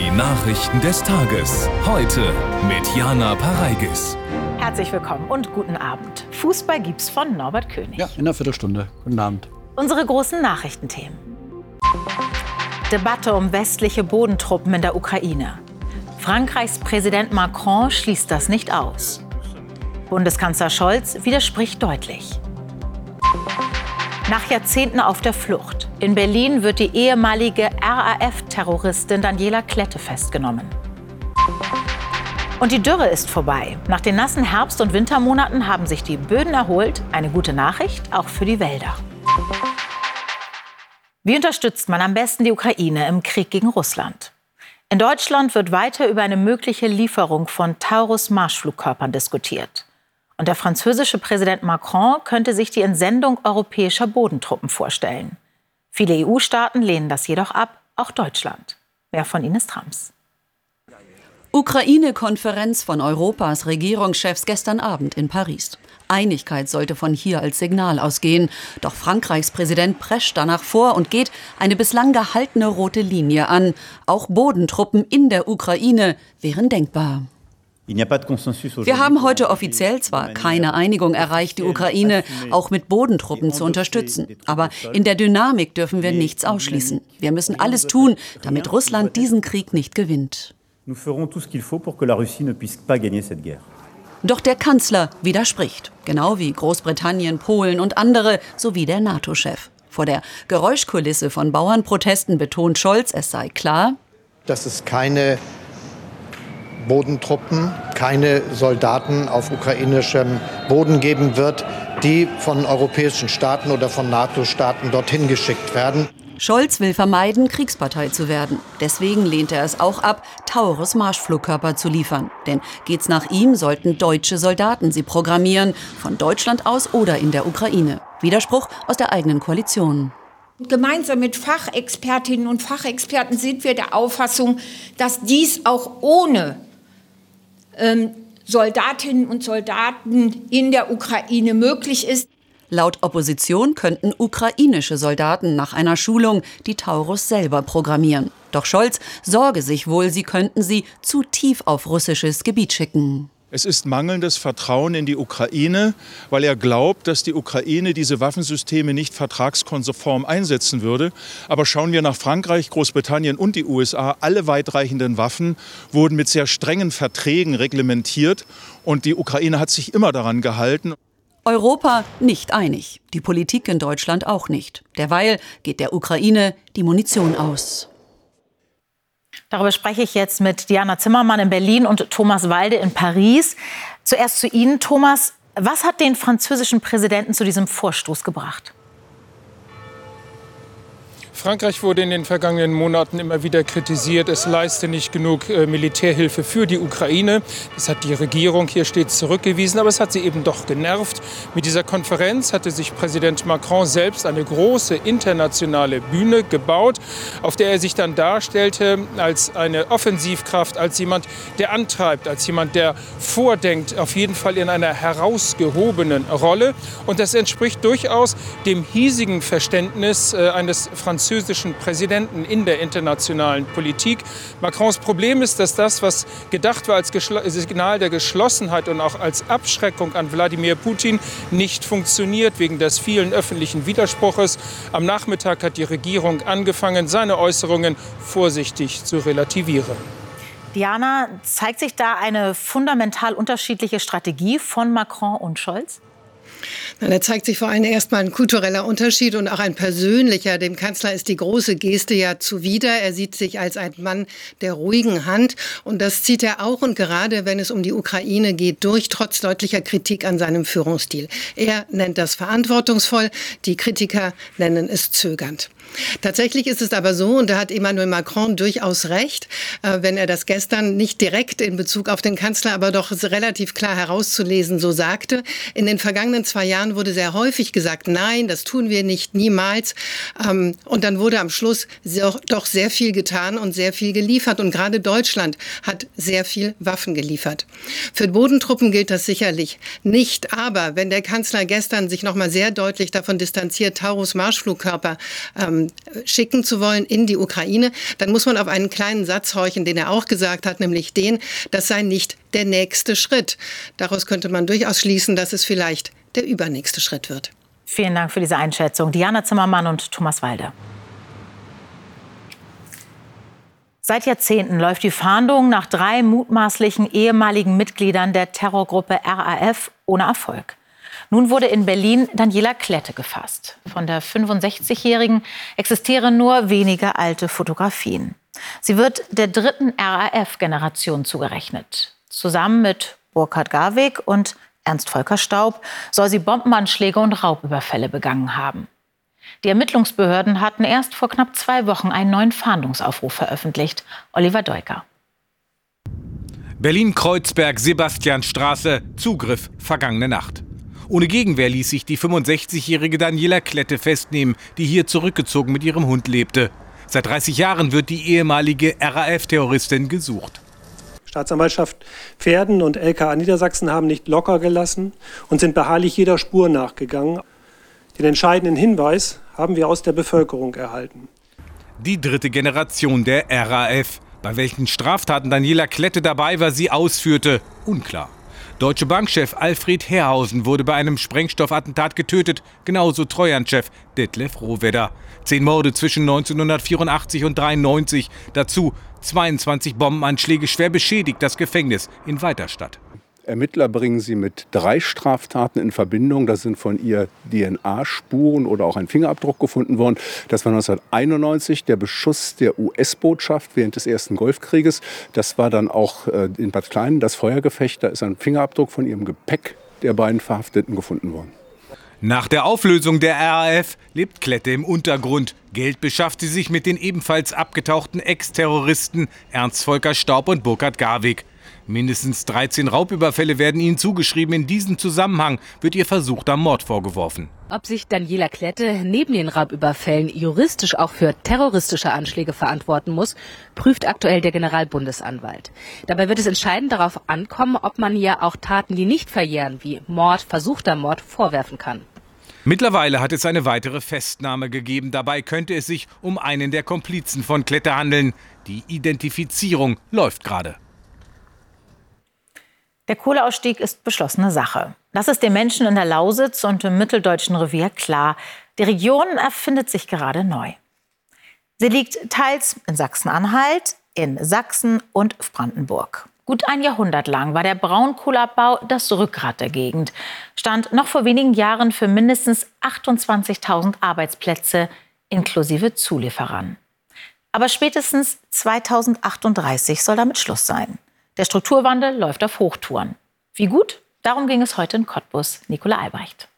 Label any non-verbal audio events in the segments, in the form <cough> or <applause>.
Die Nachrichten des Tages. Heute mit Jana Pareigis. Herzlich willkommen und guten Abend. Fußball gibt's von Norbert König. Ja, in einer Viertelstunde. Guten Abend. Unsere großen Nachrichtenthemen. Debatte um westliche Bodentruppen in der Ukraine. Frankreichs Präsident Macron schließt das nicht aus. Bundeskanzler Scholz widerspricht deutlich. Nach Jahrzehnten auf der Flucht. In Berlin wird die ehemalige RAF-Terroristin Daniela Klette festgenommen. Und die Dürre ist vorbei. Nach den nassen Herbst- und Wintermonaten haben sich die Böden erholt. Eine gute Nachricht auch für die Wälder. Wie unterstützt man am besten die Ukraine im Krieg gegen Russland? In Deutschland wird weiter über eine mögliche Lieferung von Taurus-Marschflugkörpern diskutiert. Und der französische Präsident Macron könnte sich die Entsendung europäischer Bodentruppen vorstellen. Viele EU-Staaten lehnen das jedoch ab, auch Deutschland. Mehr von Ines Trams. Ukraine-Konferenz von Europas Regierungschefs gestern Abend in Paris. Einigkeit sollte von hier als Signal ausgehen. Doch Frankreichs Präsident prescht danach vor und geht eine bislang gehaltene rote Linie an. Auch Bodentruppen in der Ukraine wären denkbar. Wir haben heute offiziell zwar keine Einigung erreicht, die Ukraine auch mit Bodentruppen zu unterstützen. Aber in der Dynamik dürfen wir nichts ausschließen. Wir müssen alles tun, damit Russland diesen Krieg nicht gewinnt. Doch der Kanzler widerspricht, genau wie Großbritannien, Polen und andere sowie der NATO-Chef. Vor der Geräuschkulisse von Bauernprotesten betont Scholz, es sei klar, dass es keine Bodentruppen, keine Soldaten auf ukrainischem Boden geben wird, die von europäischen Staaten oder von NATO-Staaten dorthin geschickt werden. Scholz will vermeiden, Kriegspartei zu werden. Deswegen lehnt er es auch ab, Taurus Marschflugkörper zu liefern. Denn geht's nach ihm, sollten deutsche Soldaten sie programmieren, von Deutschland aus oder in der Ukraine. Widerspruch aus der eigenen Koalition. Gemeinsam mit Fachexpertinnen und Fachexperten sind wir der Auffassung, dass dies auch ohne Soldatinnen und Soldaten in der Ukraine möglich ist. Laut Opposition könnten ukrainische Soldaten nach einer Schulung die Taurus selber programmieren. Doch Scholz sorge sich wohl, sie könnten sie zu tief auf russisches Gebiet schicken. Es ist mangelndes Vertrauen in die Ukraine, weil er glaubt, dass die Ukraine diese Waffensysteme nicht vertragskonform einsetzen würde. Aber schauen wir nach Frankreich, Großbritannien und die USA. Alle weitreichenden Waffen wurden mit sehr strengen Verträgen reglementiert. Und die Ukraine hat sich immer daran gehalten. Europa nicht einig, die Politik in Deutschland auch nicht. Derweil geht der Ukraine die Munition aus. Darüber spreche ich jetzt mit Diana Zimmermann in Berlin und Thomas Walde in Paris. Zuerst zu Ihnen, Thomas. Was hat den französischen Präsidenten zu diesem Vorstoß gebracht? Frankreich wurde in den vergangenen Monaten immer wieder kritisiert, es leiste nicht genug äh, Militärhilfe für die Ukraine. Das hat die Regierung hier stets zurückgewiesen, aber es hat sie eben doch genervt. Mit dieser Konferenz hatte sich Präsident Macron selbst eine große internationale Bühne gebaut, auf der er sich dann darstellte als eine Offensivkraft, als jemand, der antreibt, als jemand, der vordenkt, auf jeden Fall in einer herausgehobenen Rolle. Und das entspricht durchaus dem hiesigen Verständnis äh, eines französischen französischen Präsidenten in der internationalen Politik. Macrons Problem ist, dass das, was gedacht war als Signal der Geschlossenheit und auch als Abschreckung an Wladimir Putin, nicht funktioniert wegen des vielen öffentlichen Widerspruches. Am Nachmittag hat die Regierung angefangen, seine Äußerungen vorsichtig zu relativieren. Diana, zeigt sich da eine fundamental unterschiedliche Strategie von Macron und Scholz? Da zeigt sich vor allem erstmal ein kultureller Unterschied und auch ein persönlicher. Dem Kanzler ist die große Geste ja zuwider. Er sieht sich als ein Mann der ruhigen Hand. Und das zieht er auch und gerade wenn es um die Ukraine geht, durch, trotz deutlicher Kritik an seinem Führungsstil. Er nennt das verantwortungsvoll. Die Kritiker nennen es zögernd. Tatsächlich ist es aber so, und da hat Emmanuel Macron durchaus recht, äh, wenn er das gestern nicht direkt in Bezug auf den Kanzler, aber doch relativ klar herauszulesen so sagte. In den vergangenen zwei Jahren wurde sehr häufig gesagt, nein, das tun wir nicht, niemals. Ähm, und dann wurde am Schluss doch sehr viel getan und sehr viel geliefert. Und gerade Deutschland hat sehr viel Waffen geliefert. Für Bodentruppen gilt das sicherlich nicht. Aber wenn der Kanzler gestern sich noch mal sehr deutlich davon distanziert, Taurus Marschflugkörper ähm, schicken zu wollen in die Ukraine, dann muss man auf einen kleinen Satz horchen, den er auch gesagt hat, nämlich den, das sei nicht der nächste Schritt. Daraus könnte man durchaus schließen, dass es vielleicht der übernächste Schritt wird. Vielen Dank für diese Einschätzung. Diana Zimmermann und Thomas Walde. Seit Jahrzehnten läuft die Fahndung nach drei mutmaßlichen ehemaligen Mitgliedern der Terrorgruppe RAF ohne Erfolg. Nun wurde in Berlin Daniela Klette gefasst. Von der 65-Jährigen existieren nur wenige alte Fotografien. Sie wird der dritten RAF-Generation zugerechnet. Zusammen mit Burkhard Garweg und Ernst Volker Staub soll sie Bombenanschläge und Raubüberfälle begangen haben. Die Ermittlungsbehörden hatten erst vor knapp zwei Wochen einen neuen Fahndungsaufruf veröffentlicht. Oliver Deuker. Berlin-Kreuzberg, Sebastianstraße, Zugriff vergangene Nacht. Ohne Gegenwehr ließ sich die 65-jährige Daniela Klette festnehmen, die hier zurückgezogen mit ihrem Hund lebte. Seit 30 Jahren wird die ehemalige RAF-Terroristin gesucht. Staatsanwaltschaft Pferden und LKA Niedersachsen haben nicht locker gelassen und sind beharrlich jeder Spur nachgegangen. Den entscheidenden Hinweis haben wir aus der Bevölkerung erhalten. Die dritte Generation der RAF. Bei welchen Straftaten Daniela Klette dabei war, sie ausführte, unklar. Deutsche Bankchef Alfred Herrhausen wurde bei einem Sprengstoffattentat getötet, genauso Treuhandchef Detlef Rohwedder. Zehn Morde zwischen 1984 und 93, dazu 22 Bombenanschläge schwer beschädigt das Gefängnis in Weiterstadt. Ermittler bringen sie mit drei Straftaten in Verbindung. Da sind von ihr DNA-Spuren oder auch ein Fingerabdruck gefunden worden. Das war 1991 der Beschuss der US-Botschaft während des Ersten Golfkrieges. Das war dann auch äh, in Bad Kleinen das Feuergefecht. Da ist ein Fingerabdruck von ihrem Gepäck der beiden Verhafteten gefunden worden. Nach der Auflösung der RAF lebt Klette im Untergrund. Geld beschafft sie sich mit den ebenfalls abgetauchten Ex-Terroristen Ernst Volker Staub und Burkhard Garwig. Mindestens 13 Raubüberfälle werden ihnen zugeschrieben. In diesem Zusammenhang wird ihr versuchter Mord vorgeworfen. Ob sich Daniela Klette neben den Raubüberfällen juristisch auch für terroristische Anschläge verantworten muss, prüft aktuell der Generalbundesanwalt. Dabei wird es entscheidend darauf ankommen, ob man ihr auch Taten, die nicht verjähren, wie Mord, versuchter Mord, vorwerfen kann. Mittlerweile hat es eine weitere Festnahme gegeben. Dabei könnte es sich um einen der Komplizen von Klette handeln. Die Identifizierung läuft gerade. Der Kohleausstieg ist beschlossene Sache. Das ist den Menschen in der Lausitz und im mitteldeutschen Revier klar. Die Region erfindet sich gerade neu. Sie liegt teils in Sachsen-Anhalt, in Sachsen und Brandenburg. Gut ein Jahrhundert lang war der Braunkohleabbau das Rückgrat der Gegend, stand noch vor wenigen Jahren für mindestens 28.000 Arbeitsplätze inklusive Zulieferern. Aber spätestens 2038 soll damit Schluss sein. Der Strukturwandel läuft auf Hochtouren. Wie gut? Darum ging es heute in Cottbus. Nicola Albrecht.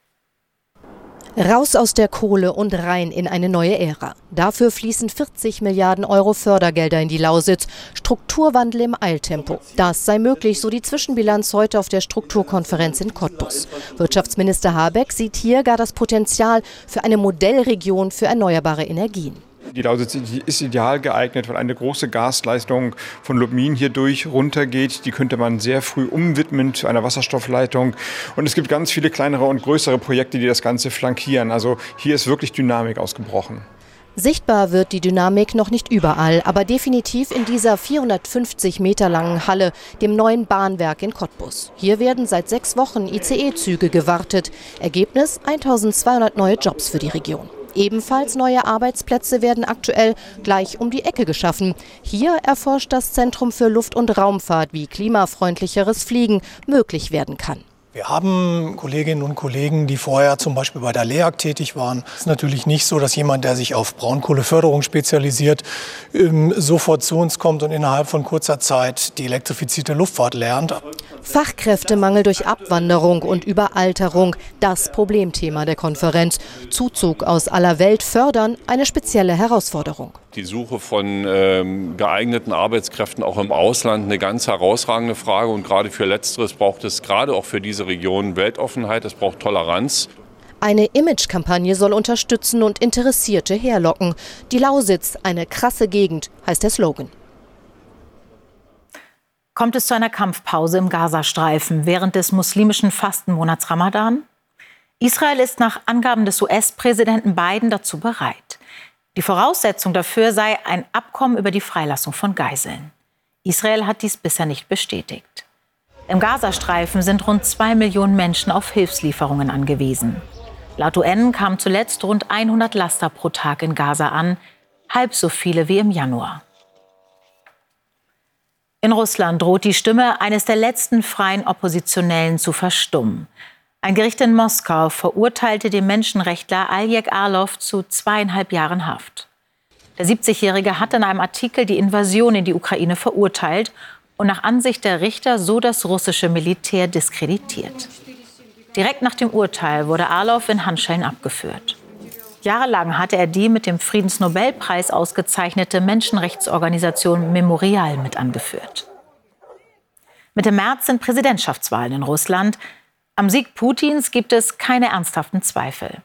Raus aus der Kohle und rein in eine neue Ära. Dafür fließen 40 Milliarden Euro Fördergelder in die Lausitz. Strukturwandel im Eiltempo. Das sei möglich, so die Zwischenbilanz heute auf der Strukturkonferenz in Cottbus. Wirtschaftsminister Habeck sieht hier gar das Potenzial für eine Modellregion für erneuerbare Energien. Die Lausitz ist ideal geeignet, weil eine große Gasleistung von Lubmin hier durch runtergeht. Die könnte man sehr früh umwidmen zu einer Wasserstoffleitung. Und es gibt ganz viele kleinere und größere Projekte, die das Ganze flankieren. Also hier ist wirklich Dynamik ausgebrochen. Sichtbar wird die Dynamik noch nicht überall, aber definitiv in dieser 450 Meter langen Halle, dem neuen Bahnwerk in Cottbus. Hier werden seit sechs Wochen ICE-Züge gewartet. Ergebnis 1200 neue Jobs für die Region. Ebenfalls neue Arbeitsplätze werden aktuell gleich um die Ecke geschaffen. Hier erforscht das Zentrum für Luft- und Raumfahrt, wie klimafreundlicheres Fliegen möglich werden kann. Wir haben Kolleginnen und Kollegen, die vorher zum Beispiel bei der LEAG tätig waren. Es ist natürlich nicht so, dass jemand, der sich auf Braunkohleförderung spezialisiert, ähm, sofort zu uns kommt und innerhalb von kurzer Zeit die elektrifizierte Luftfahrt lernt. Fachkräftemangel durch Abwanderung und Überalterung, das Problemthema der Konferenz. Zuzug aus aller Welt fördern, eine spezielle Herausforderung. Die Suche von ähm, geeigneten Arbeitskräften auch im Ausland eine ganz herausragende Frage. Und gerade für Letzteres braucht es gerade auch für diese Region Weltoffenheit, es braucht Toleranz. Eine Imagekampagne soll unterstützen und Interessierte herlocken. Die Lausitz, eine krasse Gegend, heißt der Slogan. Kommt es zu einer Kampfpause im Gazastreifen während des muslimischen Fastenmonats Ramadan? Israel ist nach Angaben des US-Präsidenten Biden dazu bereit. Die Voraussetzung dafür sei ein Abkommen über die Freilassung von Geiseln. Israel hat dies bisher nicht bestätigt. Im Gazastreifen sind rund zwei Millionen Menschen auf Hilfslieferungen angewiesen. Laut UN kamen zuletzt rund 100 Laster pro Tag in Gaza an, halb so viele wie im Januar. In Russland droht die Stimme eines der letzten freien Oppositionellen zu verstummen. Ein Gericht in Moskau verurteilte den Menschenrechtler Aljek Arlov zu zweieinhalb Jahren Haft. Der 70-Jährige hat in einem Artikel die Invasion in die Ukraine verurteilt und nach Ansicht der Richter so das russische Militär diskreditiert. Direkt nach dem Urteil wurde Arlov in Handschellen abgeführt. Jahrelang hatte er die mit dem Friedensnobelpreis ausgezeichnete Menschenrechtsorganisation Memorial mit angeführt. Mitte März sind Präsidentschaftswahlen in Russland. Am Sieg Putins gibt es keine ernsthaften Zweifel.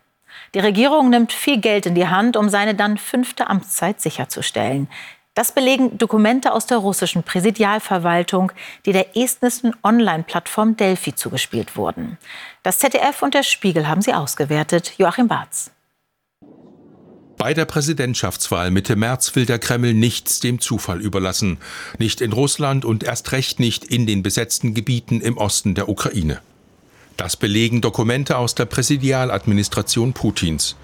Die Regierung nimmt viel Geld in die Hand, um seine dann fünfte Amtszeit sicherzustellen. Das belegen Dokumente aus der russischen Präsidialverwaltung, die der estnischen Online-Plattform Delphi zugespielt wurden. Das ZDF und der Spiegel haben sie ausgewertet. Joachim Barz. Bei der Präsidentschaftswahl Mitte März will der Kreml nichts dem Zufall überlassen. Nicht in Russland und erst recht nicht in den besetzten Gebieten im Osten der Ukraine. Das belegen Dokumente aus der Präsidialadministration Putins.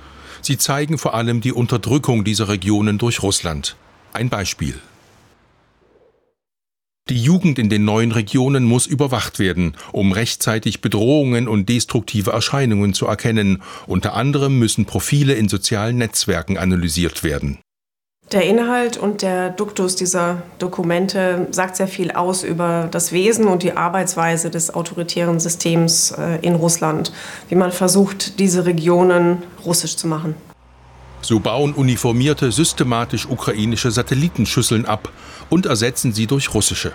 Sie zeigen vor allem die Unterdrückung dieser Regionen durch Russland. Ein Beispiel. Die Jugend in den neuen Regionen muss überwacht werden, um rechtzeitig Bedrohungen und destruktive Erscheinungen zu erkennen. Unter anderem müssen Profile in sozialen Netzwerken analysiert werden. Der Inhalt und der Duktus dieser Dokumente sagt sehr viel aus über das Wesen und die Arbeitsweise des autoritären Systems äh, in Russland, wie man versucht, diese Regionen russisch zu machen. So bauen Uniformierte systematisch ukrainische Satellitenschüsseln ab und ersetzen sie durch russische.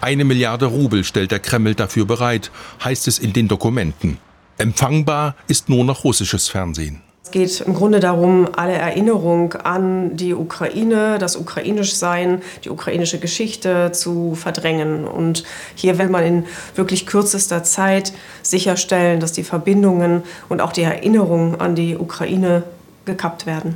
Eine Milliarde Rubel stellt der Kreml dafür bereit, heißt es in den Dokumenten. Empfangbar ist nur noch russisches Fernsehen. Es geht im Grunde darum, alle Erinnerung an die Ukraine, das Ukrainischsein, die ukrainische Geschichte zu verdrängen. Und hier will man in wirklich kürzester Zeit sicherstellen, dass die Verbindungen und auch die Erinnerung an die Ukraine gekappt werden.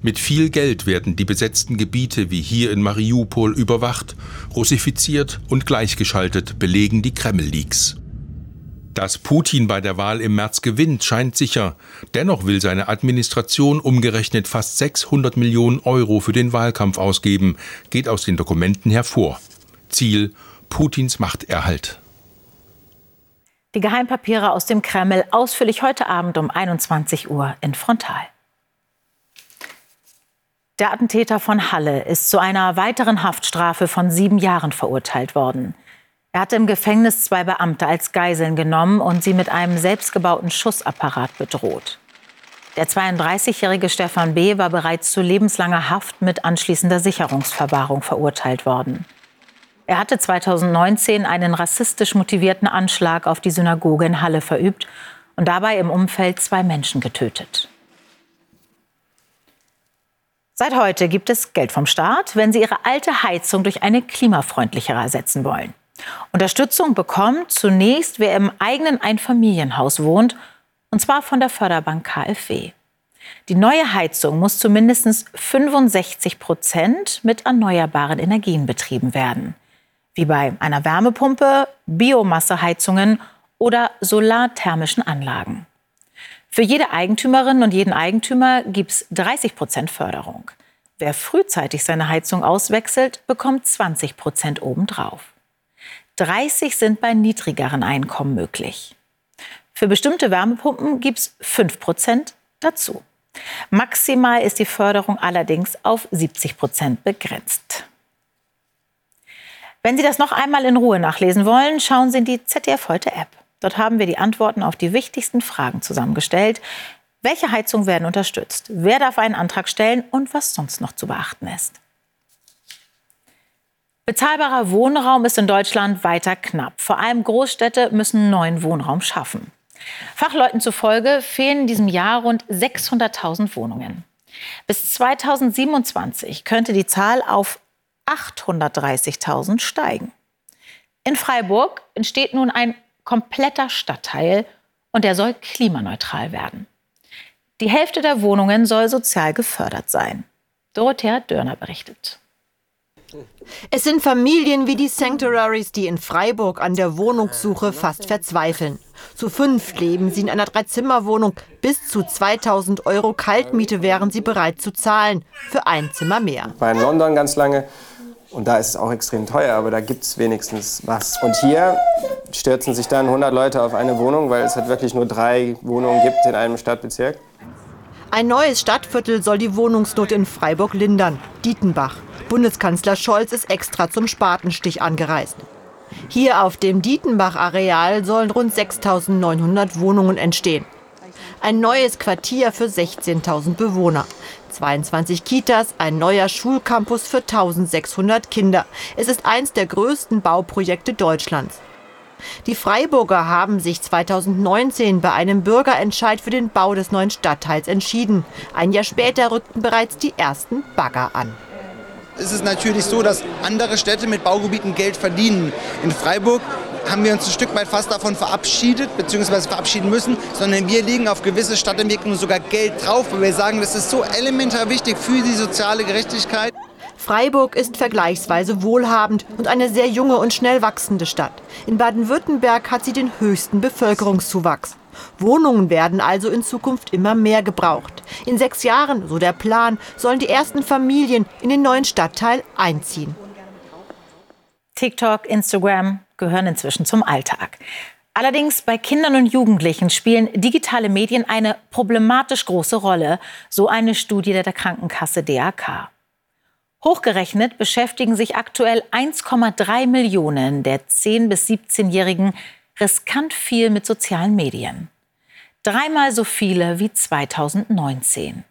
Mit viel Geld werden die besetzten Gebiete wie hier in Mariupol überwacht, russifiziert und gleichgeschaltet, belegen die Kreml-Leaks. Dass Putin bei der Wahl im März gewinnt, scheint sicher. Dennoch will seine Administration umgerechnet fast 600 Millionen Euro für den Wahlkampf ausgeben, geht aus den Dokumenten hervor. Ziel Putins Machterhalt. Die Geheimpapiere aus dem Kreml ausführlich heute Abend um 21 Uhr in Frontal. Der Attentäter von Halle ist zu einer weiteren Haftstrafe von sieben Jahren verurteilt worden. Er hatte im Gefängnis zwei Beamte als Geiseln genommen und sie mit einem selbstgebauten Schussapparat bedroht. Der 32-jährige Stefan B. war bereits zu lebenslanger Haft mit anschließender Sicherungsverwahrung verurteilt worden. Er hatte 2019 einen rassistisch motivierten Anschlag auf die Synagoge in Halle verübt und dabei im Umfeld zwei Menschen getötet. Seit heute gibt es Geld vom Staat, wenn Sie Ihre alte Heizung durch eine klimafreundlichere ersetzen wollen. Unterstützung bekommt zunächst, wer im eigenen Einfamilienhaus wohnt, und zwar von der Förderbank KfW. Die neue Heizung muss zu mindestens 65 Prozent mit erneuerbaren Energien betrieben werden, wie bei einer Wärmepumpe, Biomasseheizungen oder solarthermischen Anlagen. Für jede Eigentümerin und jeden Eigentümer gibt es 30 Prozent Förderung. Wer frühzeitig seine Heizung auswechselt, bekommt 20 Prozent obendrauf. 30 sind bei niedrigeren Einkommen möglich. Für bestimmte Wärmepumpen gibt es 5 Prozent dazu. Maximal ist die Förderung allerdings auf 70 Prozent begrenzt. Wenn Sie das noch einmal in Ruhe nachlesen wollen, schauen Sie in die ZDF Heute App. Dort haben wir die Antworten auf die wichtigsten Fragen zusammengestellt. Welche Heizungen werden unterstützt? Wer darf einen Antrag stellen und was sonst noch zu beachten ist? Bezahlbarer Wohnraum ist in Deutschland weiter knapp. Vor allem Großstädte müssen neuen Wohnraum schaffen. Fachleuten zufolge fehlen in diesem Jahr rund 600.000 Wohnungen. Bis 2027 könnte die Zahl auf 830.000 steigen. In Freiburg entsteht nun ein kompletter Stadtteil und er soll klimaneutral werden. Die Hälfte der Wohnungen soll sozial gefördert sein. Dorothea Dörner berichtet. Es sind Familien wie die Sanctuaries, die in Freiburg an der Wohnungssuche fast verzweifeln. Zu fünf leben sie in einer Dreizimmerwohnung. Bis zu 2000 Euro Kaltmiete wären sie bereit zu zahlen. Für ein Zimmer mehr. Ich war in London ganz lange und da ist es auch extrem teuer, aber da gibt es wenigstens was. Und hier stürzen sich dann 100 Leute auf eine Wohnung, weil es halt wirklich nur drei Wohnungen gibt in einem Stadtbezirk. Ein neues Stadtviertel soll die Wohnungsnot in Freiburg lindern. Dietenbach. Bundeskanzler Scholz ist extra zum Spatenstich angereist. Hier auf dem Dietenbach-Areal sollen rund 6.900 Wohnungen entstehen. Ein neues Quartier für 16.000 Bewohner. 22 Kitas, ein neuer Schulcampus für 1600 Kinder. Es ist eins der größten Bauprojekte Deutschlands. Die Freiburger haben sich 2019 bei einem Bürgerentscheid für den Bau des neuen Stadtteils entschieden. Ein Jahr später rückten bereits die ersten Bagger an. Es ist natürlich so, dass andere Städte mit Baugebieten Geld verdienen. In Freiburg haben wir uns ein Stück weit fast davon verabschiedet, beziehungsweise verabschieden müssen, sondern wir legen auf gewisse Stadtentwicklungen sogar Geld drauf, weil wir sagen, das ist so elementar wichtig für die soziale Gerechtigkeit. Freiburg ist vergleichsweise wohlhabend und eine sehr junge und schnell wachsende Stadt. In Baden-Württemberg hat sie den höchsten Bevölkerungszuwachs. Wohnungen werden also in Zukunft immer mehr gebraucht. In sechs Jahren, so der Plan, sollen die ersten Familien in den neuen Stadtteil einziehen. TikTok, Instagram gehören inzwischen zum Alltag. Allerdings bei Kindern und Jugendlichen spielen digitale Medien eine problematisch große Rolle, so eine Studie der Krankenkasse DAK. Hochgerechnet beschäftigen sich aktuell 1,3 Millionen der 10- bis 17-Jährigen riskant viel mit sozialen Medien. Dreimal so viele wie 2019.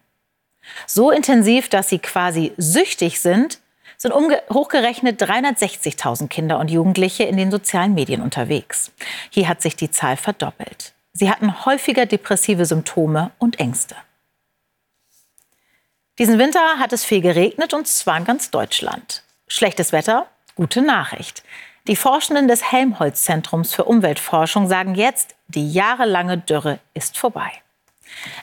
So intensiv, dass sie quasi süchtig sind, sind hochgerechnet 360.000 Kinder und Jugendliche in den sozialen Medien unterwegs. Hier hat sich die Zahl verdoppelt. Sie hatten häufiger depressive Symptome und Ängste. Diesen Winter hat es viel geregnet und zwar in ganz Deutschland. Schlechtes Wetter, gute Nachricht. Die Forschenden des Helmholtz-Zentrums für Umweltforschung sagen jetzt, die jahrelange Dürre ist vorbei.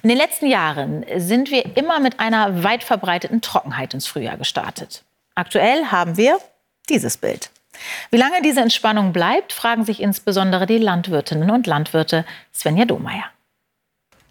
In den letzten Jahren sind wir immer mit einer weit verbreiteten Trockenheit ins Frühjahr gestartet. Aktuell haben wir dieses Bild. Wie lange diese Entspannung bleibt, fragen sich insbesondere die Landwirtinnen und Landwirte Svenja Domeyer.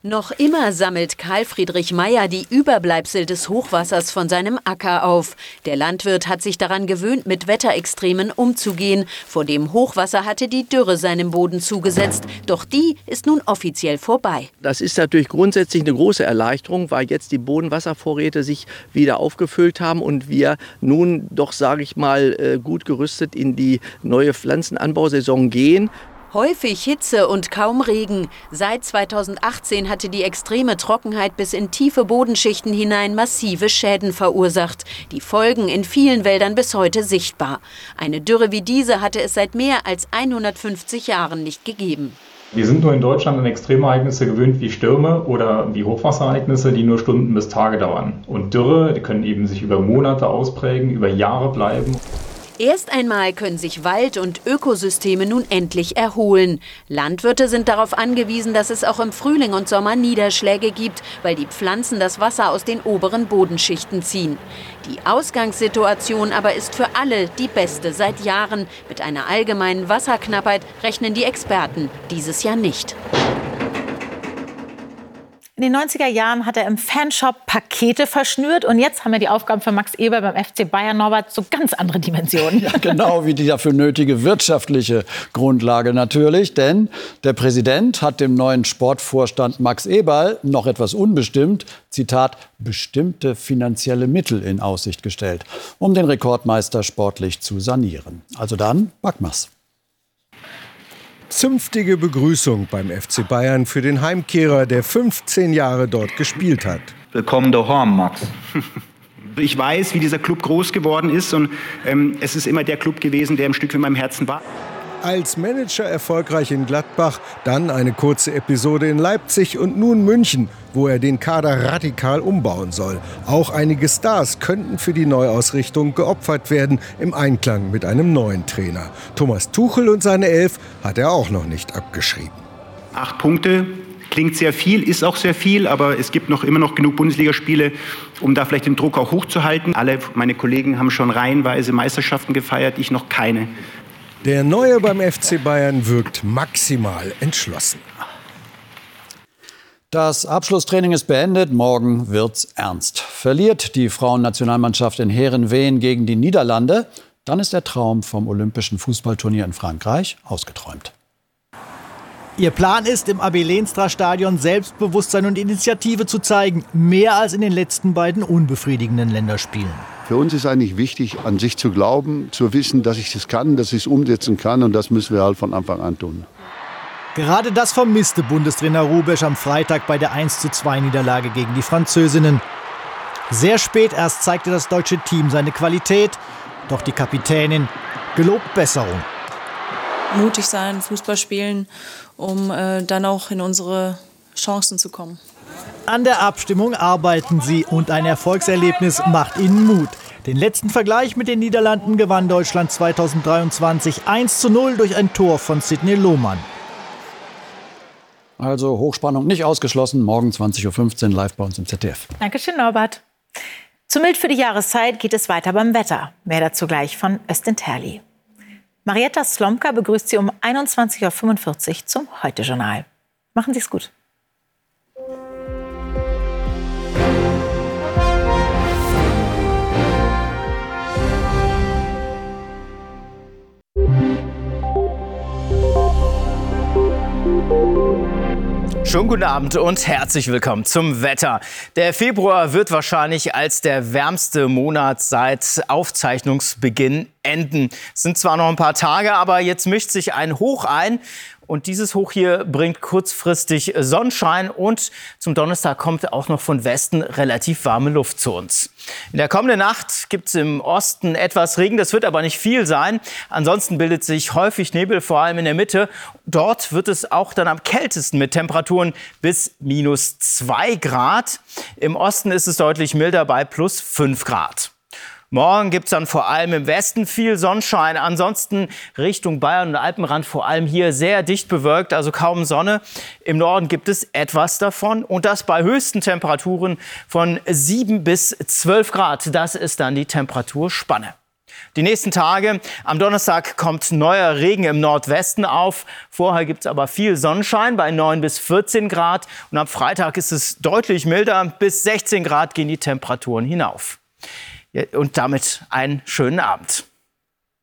Noch immer sammelt Karl Friedrich Meyer die Überbleibsel des Hochwassers von seinem Acker auf. Der Landwirt hat sich daran gewöhnt, mit Wetterextremen umzugehen. Vor dem Hochwasser hatte die Dürre seinem Boden zugesetzt. Doch die ist nun offiziell vorbei. Das ist natürlich grundsätzlich eine große Erleichterung, weil jetzt die Bodenwasservorräte sich wieder aufgefüllt haben und wir nun doch, sage ich mal, äh, gut gerüstet in die neue Pflanzenanbausaison gehen. Häufig Hitze und kaum Regen. Seit 2018 hatte die extreme Trockenheit bis in tiefe Bodenschichten hinein massive Schäden verursacht. Die Folgen in vielen Wäldern bis heute sichtbar. Eine Dürre wie diese hatte es seit mehr als 150 Jahren nicht gegeben. Wir sind nur in Deutschland an Extremereignisse gewöhnt wie Stürme oder wie Hochwasserereignisse, die nur Stunden bis Tage dauern. Und Dürre können eben sich über Monate ausprägen, über Jahre bleiben. Erst einmal können sich Wald und Ökosysteme nun endlich erholen. Landwirte sind darauf angewiesen, dass es auch im Frühling und Sommer Niederschläge gibt, weil die Pflanzen das Wasser aus den oberen Bodenschichten ziehen. Die Ausgangssituation aber ist für alle die beste seit Jahren. Mit einer allgemeinen Wasserknappheit rechnen die Experten dieses Jahr nicht. In den 90er Jahren hat er im Fanshop Pakete verschnürt und jetzt haben wir die Aufgaben für Max Eber beim FC Bayern Norbert so ganz andere Dimensionen. Ja, genau wie die dafür nötige wirtschaftliche Grundlage natürlich, denn der Präsident hat dem neuen Sportvorstand Max Eberl noch etwas unbestimmt, Zitat, bestimmte finanzielle Mittel in Aussicht gestellt, um den Rekordmeister sportlich zu sanieren. Also dann, Backmas. Zünftige Begrüßung beim FC Bayern für den Heimkehrer, der 15 Jahre dort gespielt hat. Willkommen daheim, Max. <laughs> Ich weiß, wie dieser Club groß geworden ist und ähm, es ist immer der Club gewesen, der im Stück in meinem Herzen war. Als Manager erfolgreich in Gladbach, dann eine kurze Episode in Leipzig und nun München, wo er den Kader radikal umbauen soll. Auch einige Stars könnten für die Neuausrichtung geopfert werden im Einklang mit einem neuen Trainer. Thomas Tuchel und seine Elf hat er auch noch nicht abgeschrieben. Acht Punkte Klingt sehr viel, ist auch sehr viel, aber es gibt noch immer noch genug Bundesligaspiele, um da vielleicht den Druck auch hochzuhalten. Alle meine Kollegen haben schon reihenweise Meisterschaften gefeiert, ich noch keine. Der Neue beim FC Bayern wirkt maximal entschlossen. Das Abschlusstraining ist beendet, morgen wird's ernst. Verliert die Frauennationalmannschaft in Heerenveen gegen die Niederlande, dann ist der Traum vom Olympischen Fußballturnier in Frankreich ausgeträumt. Ihr Plan ist, im Abel Lenstra Stadion Selbstbewusstsein und Initiative zu zeigen, mehr als in den letzten beiden unbefriedigenden Länderspielen. Für uns ist eigentlich wichtig, an sich zu glauben, zu wissen, dass ich das kann, dass ich es umsetzen kann und das müssen wir halt von Anfang an tun. Gerade das vermisste Bundestrainer Rubesch am Freitag bei der 1:2 Niederlage gegen die Französinnen. Sehr spät erst zeigte das deutsche Team seine Qualität, doch die Kapitänin gelobt Besserung. Mutig sein, Fußball spielen, um äh, dann auch in unsere Chancen zu kommen. An der Abstimmung arbeiten sie und ein Erfolgserlebnis macht ihnen Mut. Den letzten Vergleich mit den Niederlanden gewann Deutschland 2023 1 zu 0 durch ein Tor von Sidney Lohmann. Also Hochspannung nicht ausgeschlossen. Morgen 20.15 Uhr live bei uns im ZDF. Dankeschön, Norbert. Zu mild für die Jahreszeit geht es weiter beim Wetter. Mehr dazu gleich von Östin Terli. Marietta Slomka begrüßt Sie um 21.45 Uhr zum Heute-Journal. Machen Sie es gut. Schönen guten Abend und herzlich willkommen zum Wetter. Der Februar wird wahrscheinlich als der wärmste Monat seit Aufzeichnungsbeginn enden. Es sind zwar noch ein paar Tage, aber jetzt mischt sich ein Hoch ein und dieses Hoch hier bringt kurzfristig Sonnenschein und zum Donnerstag kommt auch noch von Westen relativ warme Luft zu uns. In der kommenden Nacht gibt es im Osten etwas Regen, das wird aber nicht viel sein. Ansonsten bildet sich häufig Nebel, vor allem in der Mitte. Dort wird es auch dann am kältesten mit Temperaturen bis minus zwei Grad. Im Osten ist es deutlich milder bei plus fünf Grad. Morgen gibt es dann vor allem im Westen viel Sonnenschein. Ansonsten Richtung Bayern und Alpenrand vor allem hier sehr dicht bewölkt, also kaum Sonne. Im Norden gibt es etwas davon und das bei höchsten Temperaturen von 7 bis 12 Grad. Das ist dann die Temperaturspanne. Die nächsten Tage, am Donnerstag kommt neuer Regen im Nordwesten auf. Vorher gibt es aber viel Sonnenschein bei 9 bis 14 Grad. Und am Freitag ist es deutlich milder. Bis 16 Grad gehen die Temperaturen hinauf. Und damit einen schönen Abend.